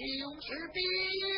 你石是。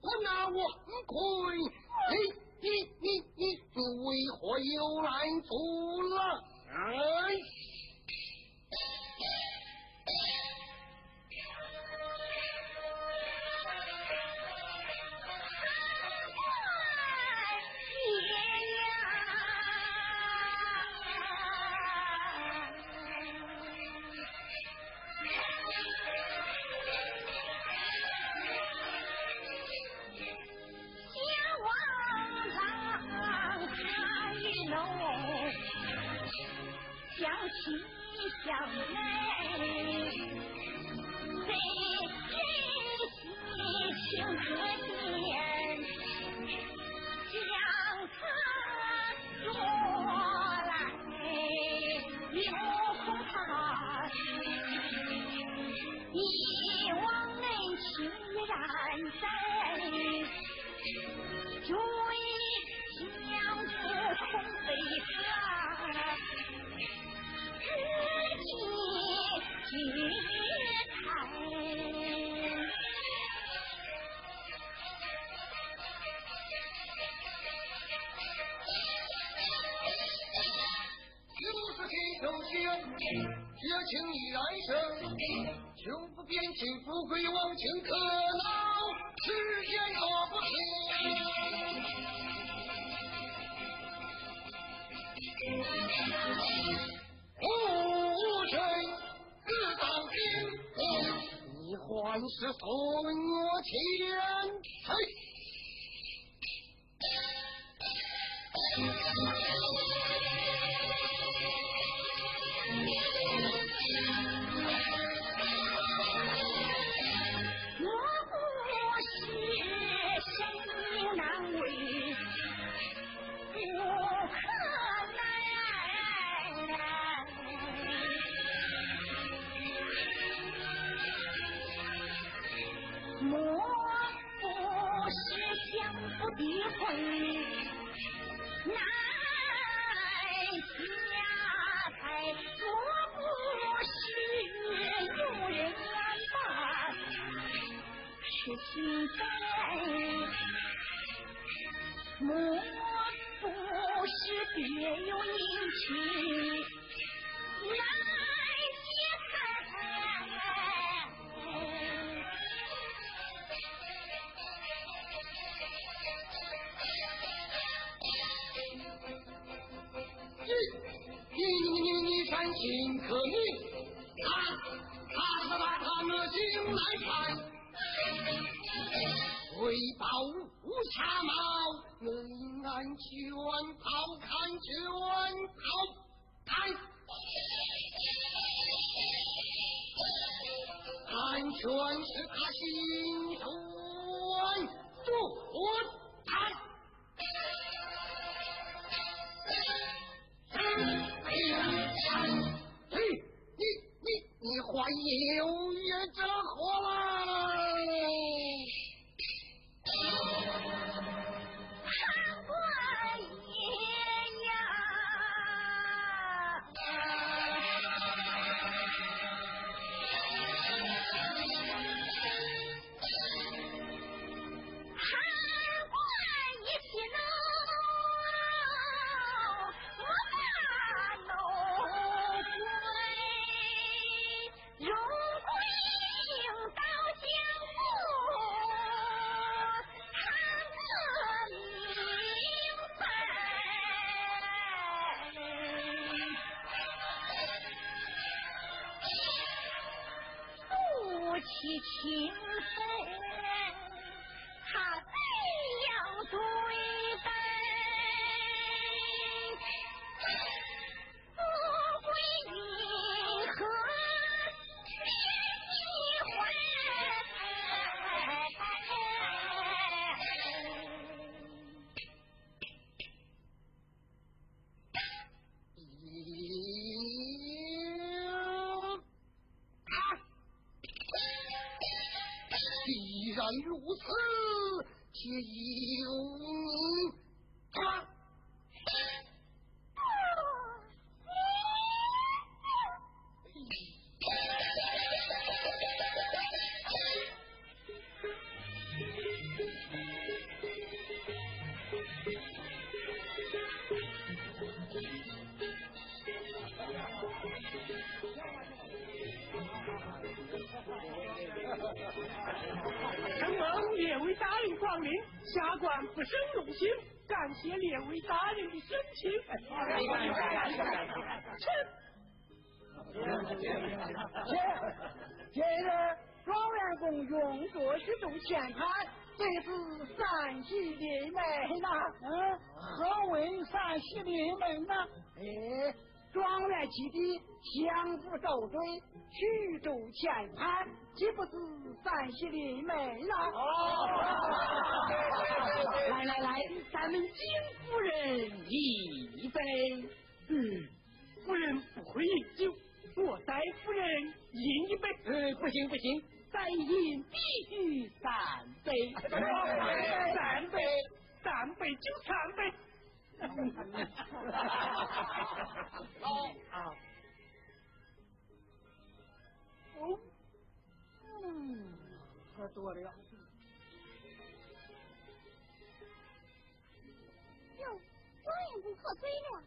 就不变情，富贵忘情可恼，世间说不清。无神自当心，你还是送我有约这何来？如请，感谢列位大人的盛情。切，切今日状元公用作许多钱财，这是三喜临门呐。嗯，何为三喜临门呢？哎，状元及第，相互斗对，许多钱财，岂不是？三喜临门了！来来来，咱们金夫人一杯。嗯，夫人不会饮酒，我代夫人饮一杯。呃，不行不行，再饮必须三杯，三杯，三杯就三杯。老啊，哦，嗯，喝多了。哟，终于不喝醉了。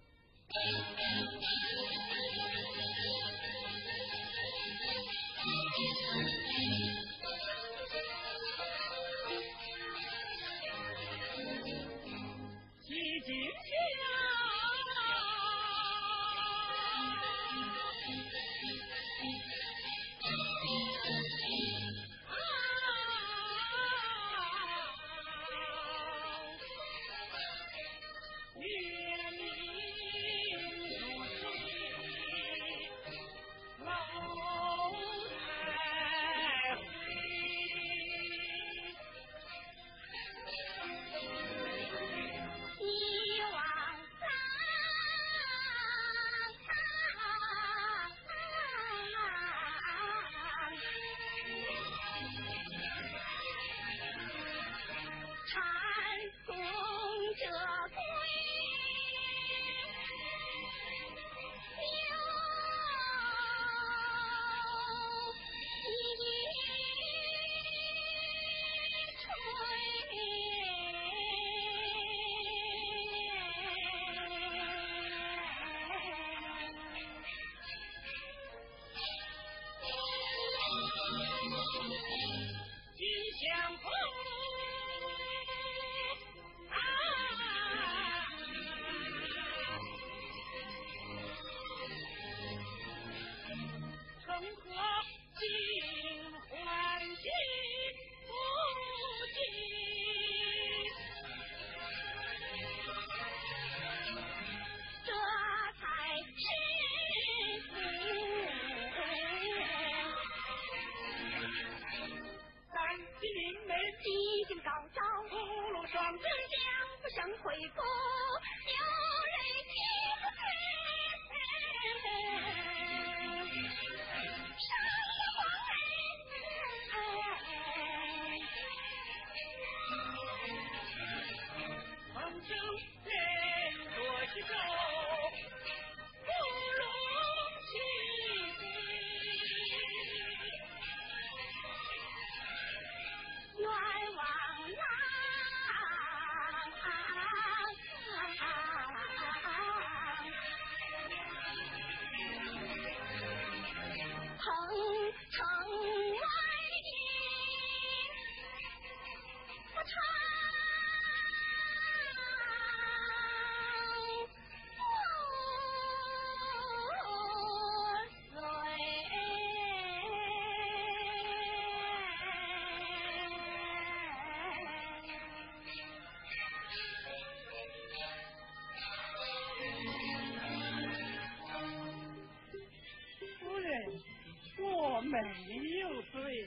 没有醉，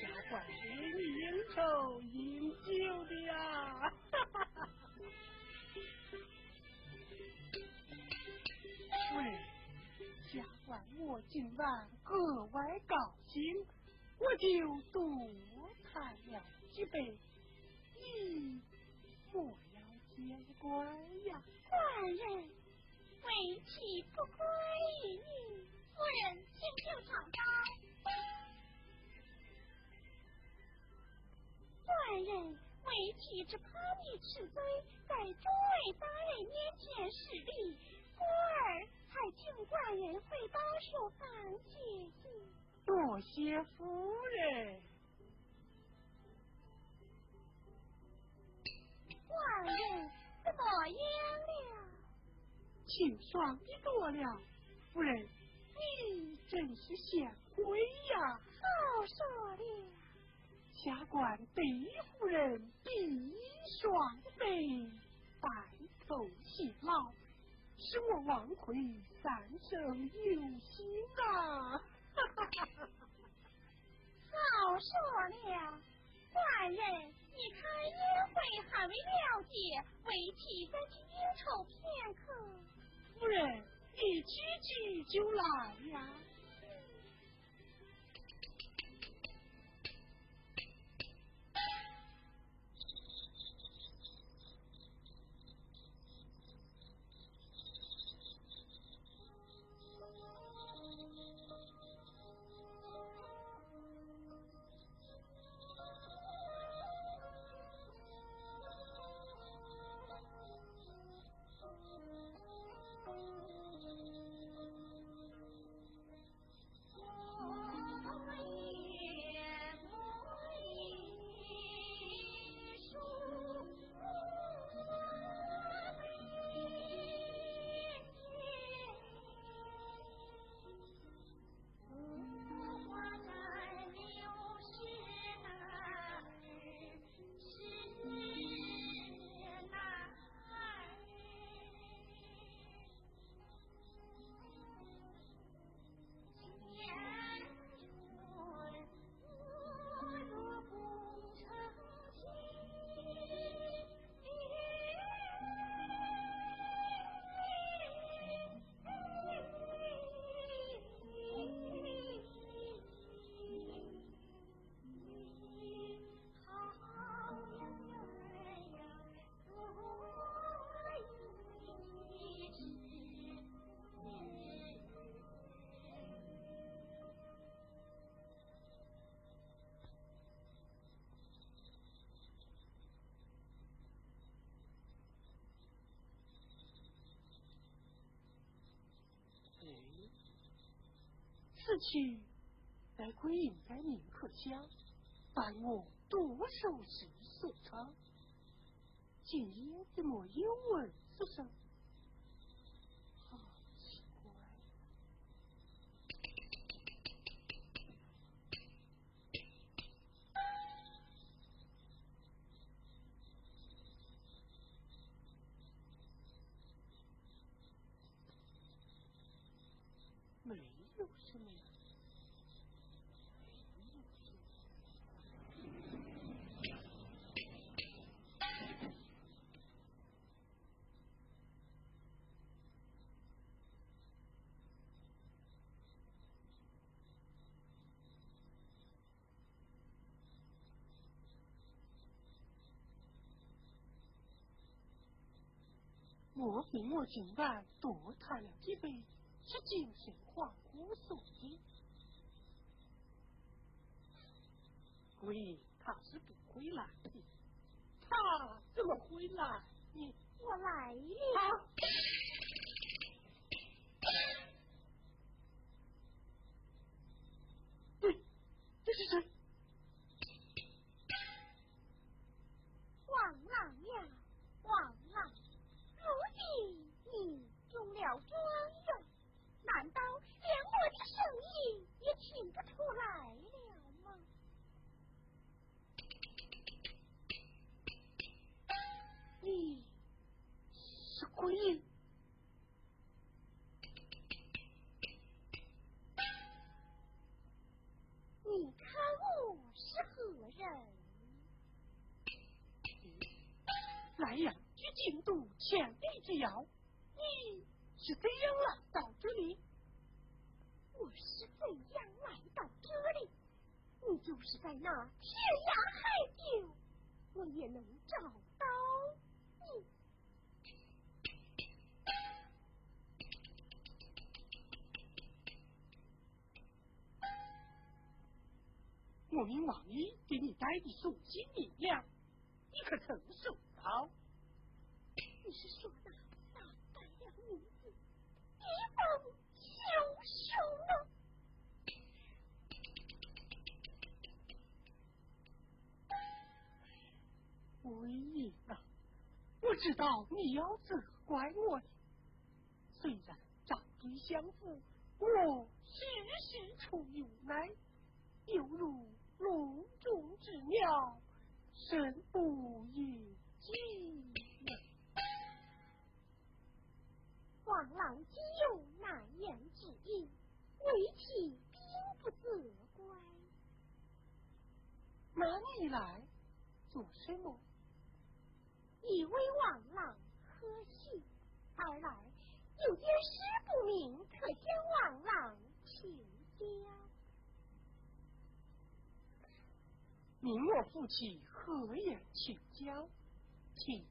下官是应酬饮酒的呀。夫人，下官我今晚格外高兴，我就清爽的多了，夫人，你真是贤惠呀！好说了。下官对夫人比双倍，白头偕老，使我王奎三生有幸啊！好说了，官人，你开宴会还未了结，为妻再去应酬片刻。夫人，你急急就来呀！此去，该归隐在宁可香，伴我多收拾所藏。今夜怎么有蚊子声？莫非我今晚多贪了几杯，是精神恍惚所致？鬼，他是不会来的，他怎么会来？你我来了。对，这是谁？是鬼？你看我是何人？来呀，去京都千里之遥，你。是怎样来到这里？我是怎样来到这里？你就是在那天涯海角，我也能找到我命王爷给你带的送信银两，你可曾收到？你是说的？封休书呢？魏爷啊，我知道你要责怪我，虽然长追相负，我时时出有奈，犹如笼中之鸟，身不由己。王郎既有难言之隐，为妻并不责怪。那你来做什么？一为王郎贺喜，二来有件事不明，特向王郎请教。明我父亲何言请教？请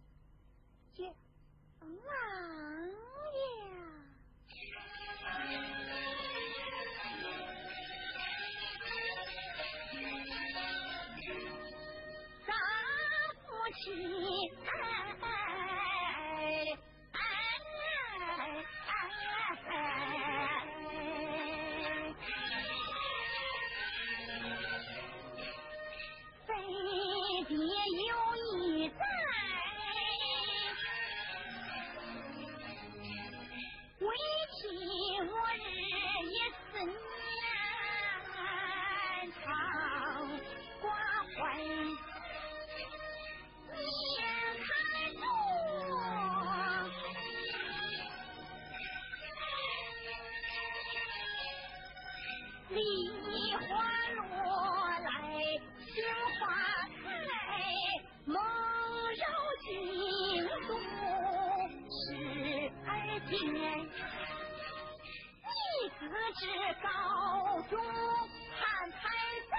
见。王爷，是高中汉才在，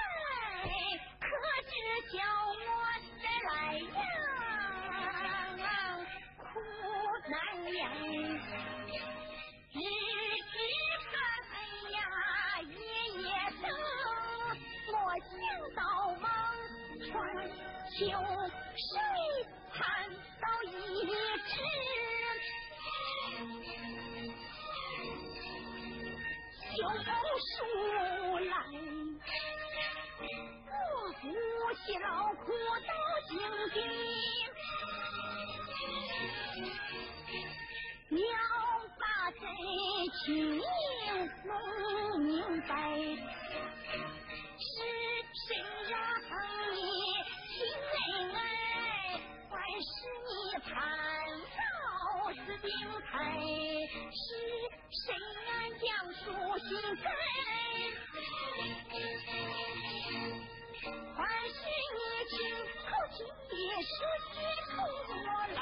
可知叫我这来呀苦难言。日日盼盼呀夜夜等，莫想到望穿秋水要苦到今天，要把这情弄明白。是谁让你亲妹妹？还是你潘老四病害？是谁俺将书信给？儿媳你亲口尽也说悉从我来。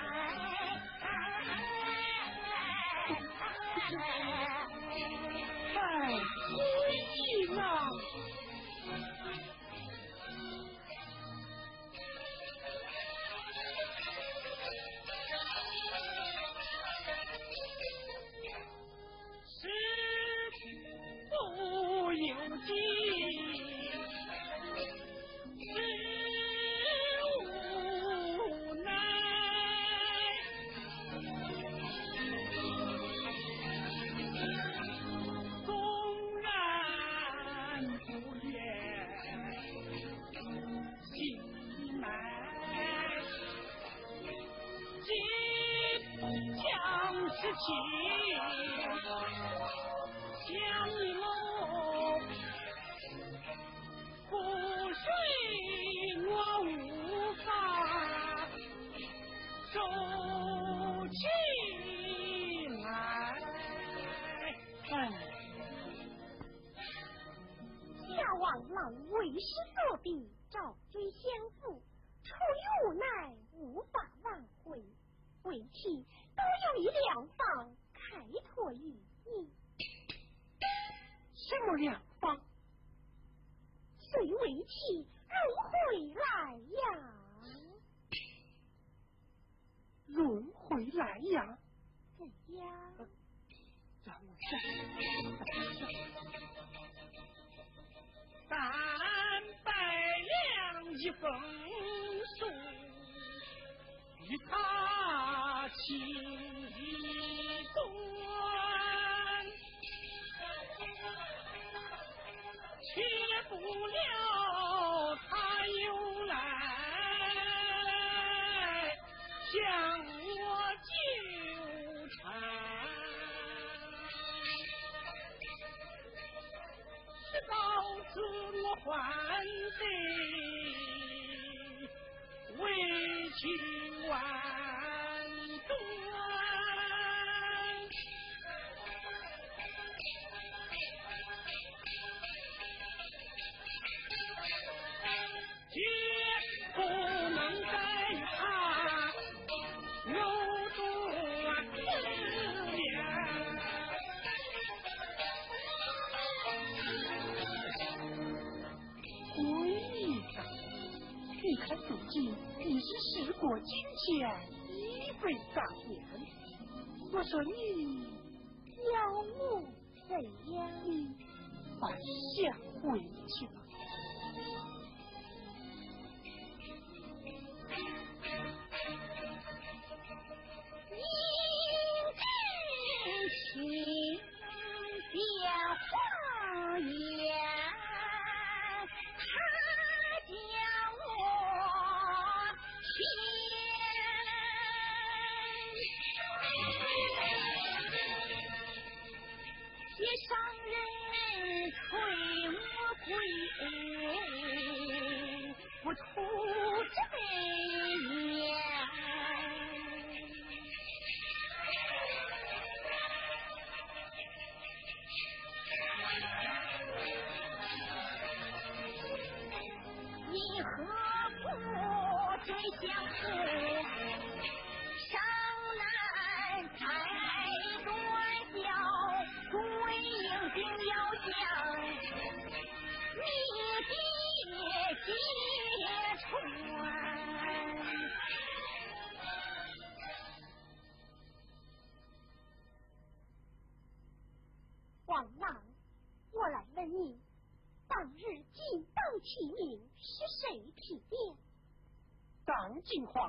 Oops 准你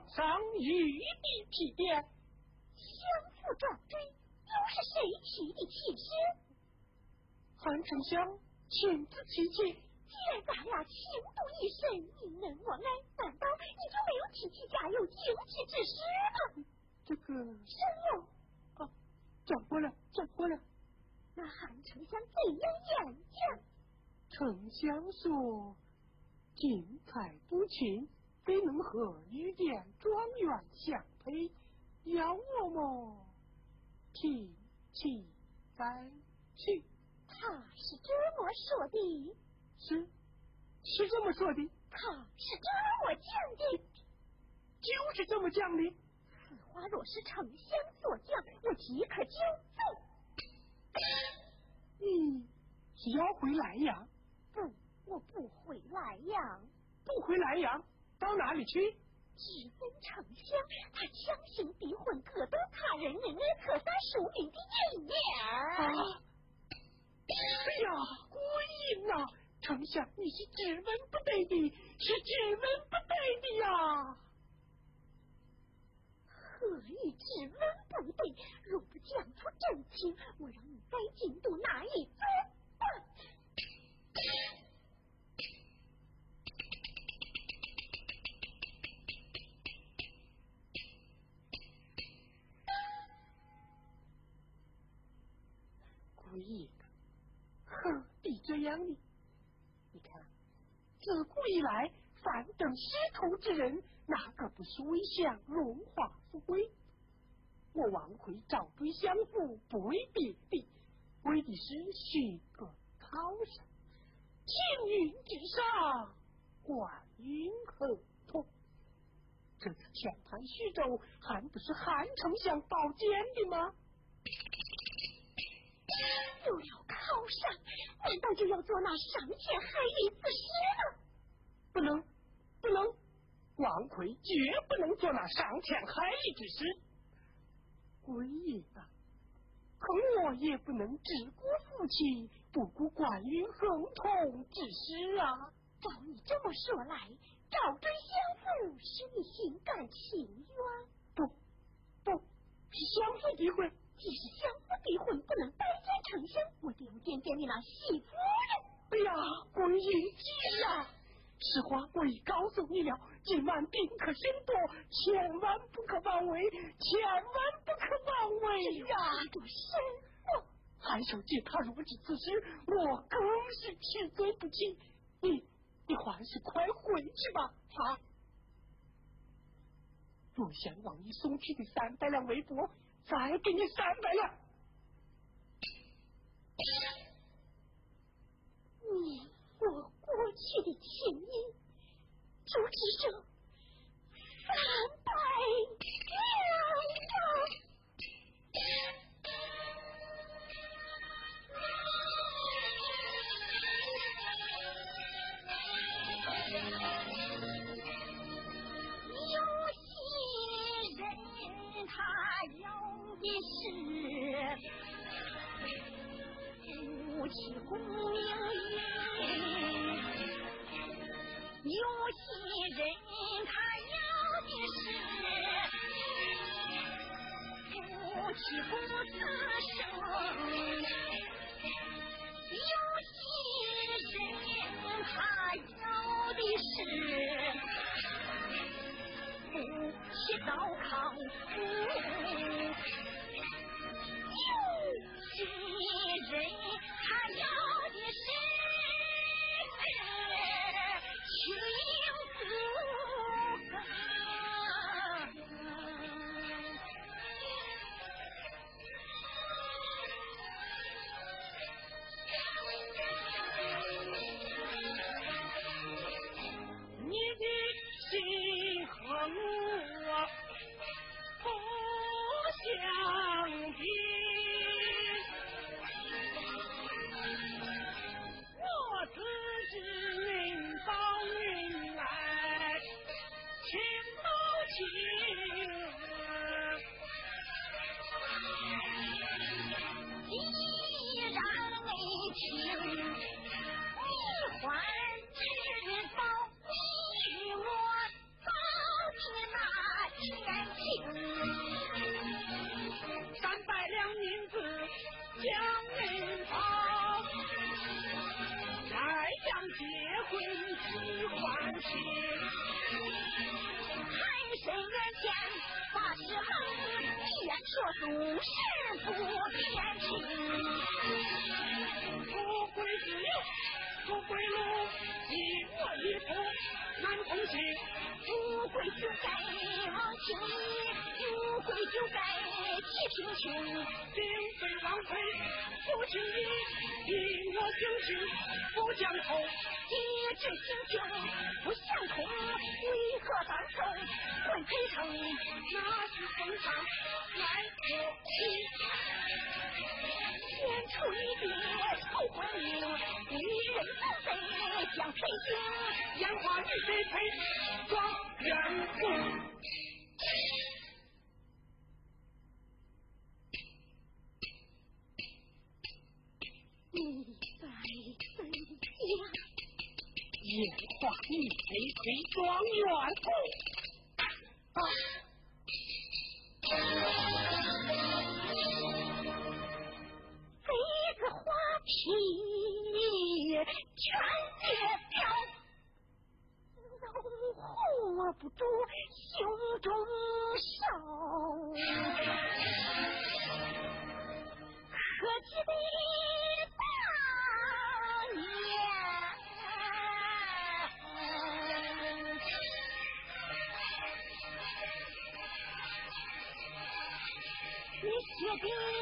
上玉笔提点，相互转追，又是谁提的起先？韩丞相亲自提起，既然咱俩情同一生，你能我爱，难道你就没有提起家有九级之师吗？这个声有哦，讲过了，讲过了。那韩丞相怎样演讲？丞相说：“精彩不群。”非能和御殿状元相配，要我么提起再去。”他是这么说的。是，是这么说的。他是这么讲的。就是这么讲的。此花若是丞相所讲，我即可就走。你是要回南阳？不，我不回南阳。不回南阳，到哪里去？质问丞相，他强行逼婚，割夺他人人日可萨庶民的颜面。啊！哎呀，过瘾呐！丞相，你是质问不对的，是质问不对的呀！何以质问不对？若不讲出真情，我让你在京都哪一走？意的，何必这样呢？你看，自古以来，凡等仕途之人，哪个不是为享荣华富贵？我王奎找对相府，不为别的，为的是寻个靠山，青云之上，观云河通。这次前盘徐州，还不是韩丞相保荐的吗？就要靠上，难道就要做那伤天害理之事吗？不能，不能，王奎绝不能做那伤天害理之事。鬼也啊，可我也不能只顾父亲，不顾官运亨通之事啊。照你这么说来，找对相父是你心甘情愿？不，不是相府的婚。既是相府的婚，不能拜见丞相，我得要见见你那媳妇人。哎呀，归英姐呀！实话我已告诉你了，今晚宾客甚多，千万不可妄为，千万不可妄为呀！主神，还小姐，她如此此事，我更是吃罪不起。你，你还是快回去吧。啊！若想往你送去的三百两微帛，再给你三百两。你。我过去的情谊，就只剩三百两。此生有心人，他要的是夫妻到康福。有心人。你我相亲不相通。一纸心情不相通，为何当众问赔偿？那是风上来可惜。先出一笔后还命，一人三辈相陪行。烟花与谁配？状元公。你在怎样？烟花与谁配？状元公。啊！妃子花皮全皆飘，怒护不住胸中烧，可惜的 Yeah.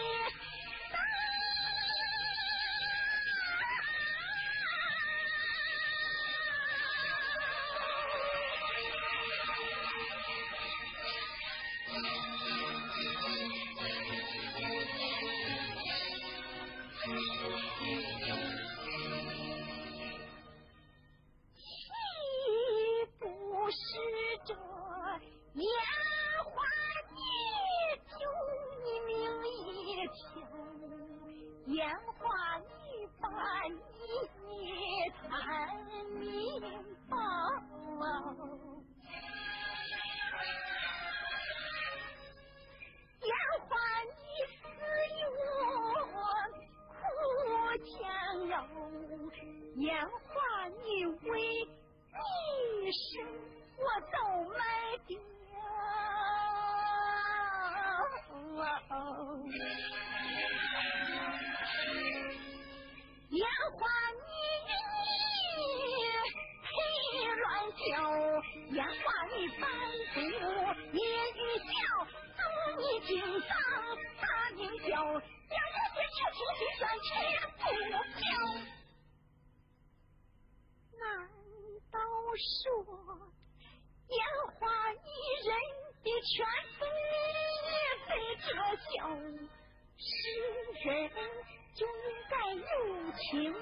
情，永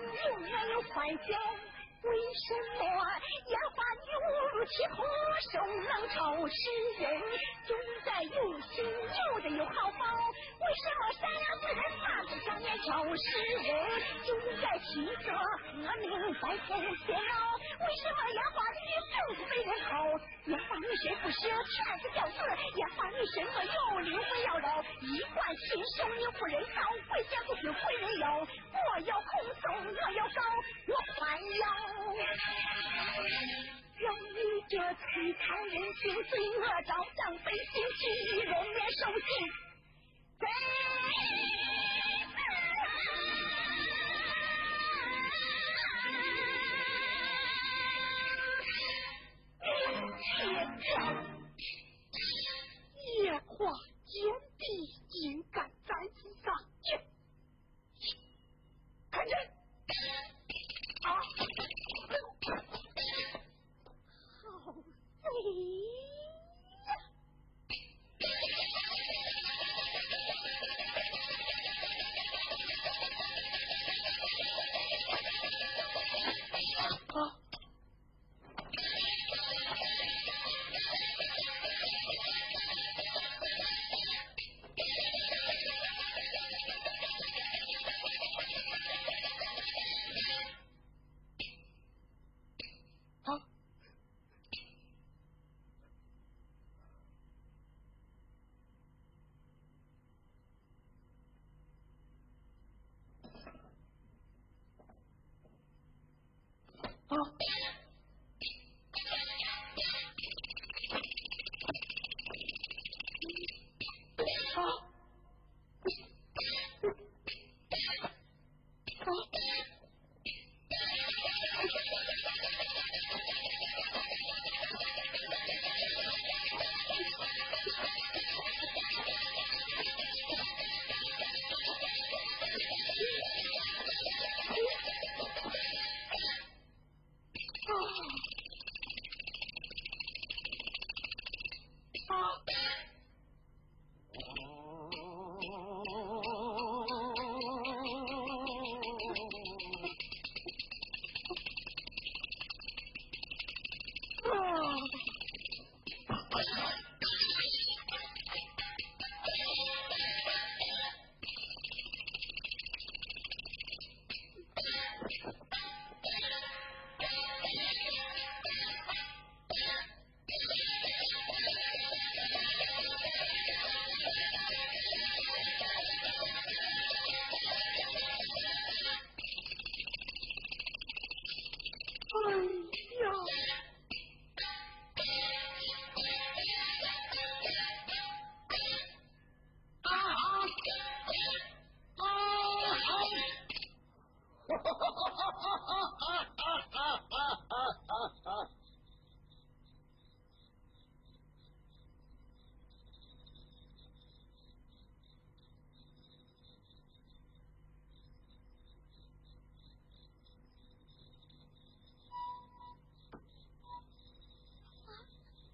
远有欢笑。为什么烟花你误入歧途，受冷嘲？是人就应该有心，有人有好报。为什么善良之人他是想年少？是人就应该亲热和命，在乎天老。为什么烟花女总是被人讨？烟花女谁不是全是吊子？烟花女什么有理不要饶？一贯禽兽你不人道，回家不是回人妖。我要空送，我要高，我还要。让你这凄惨人心、罪恶昭彰、百姓其人面受尽，真切跳！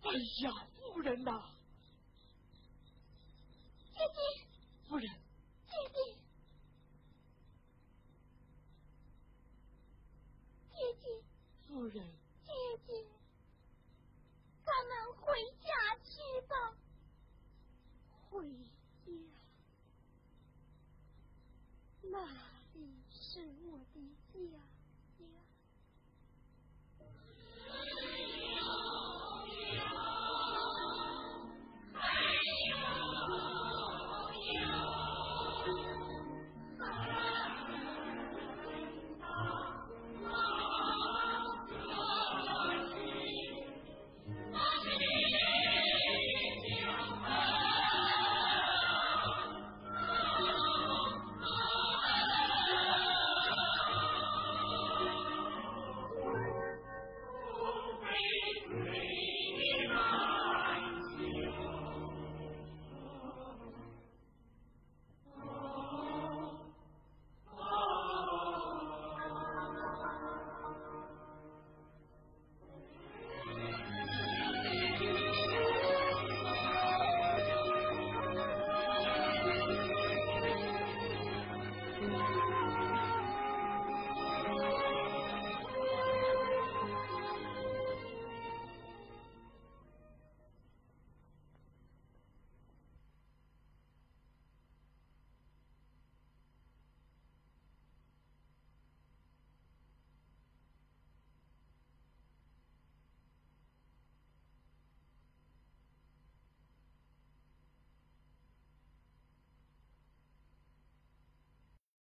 哎呀，夫人呐！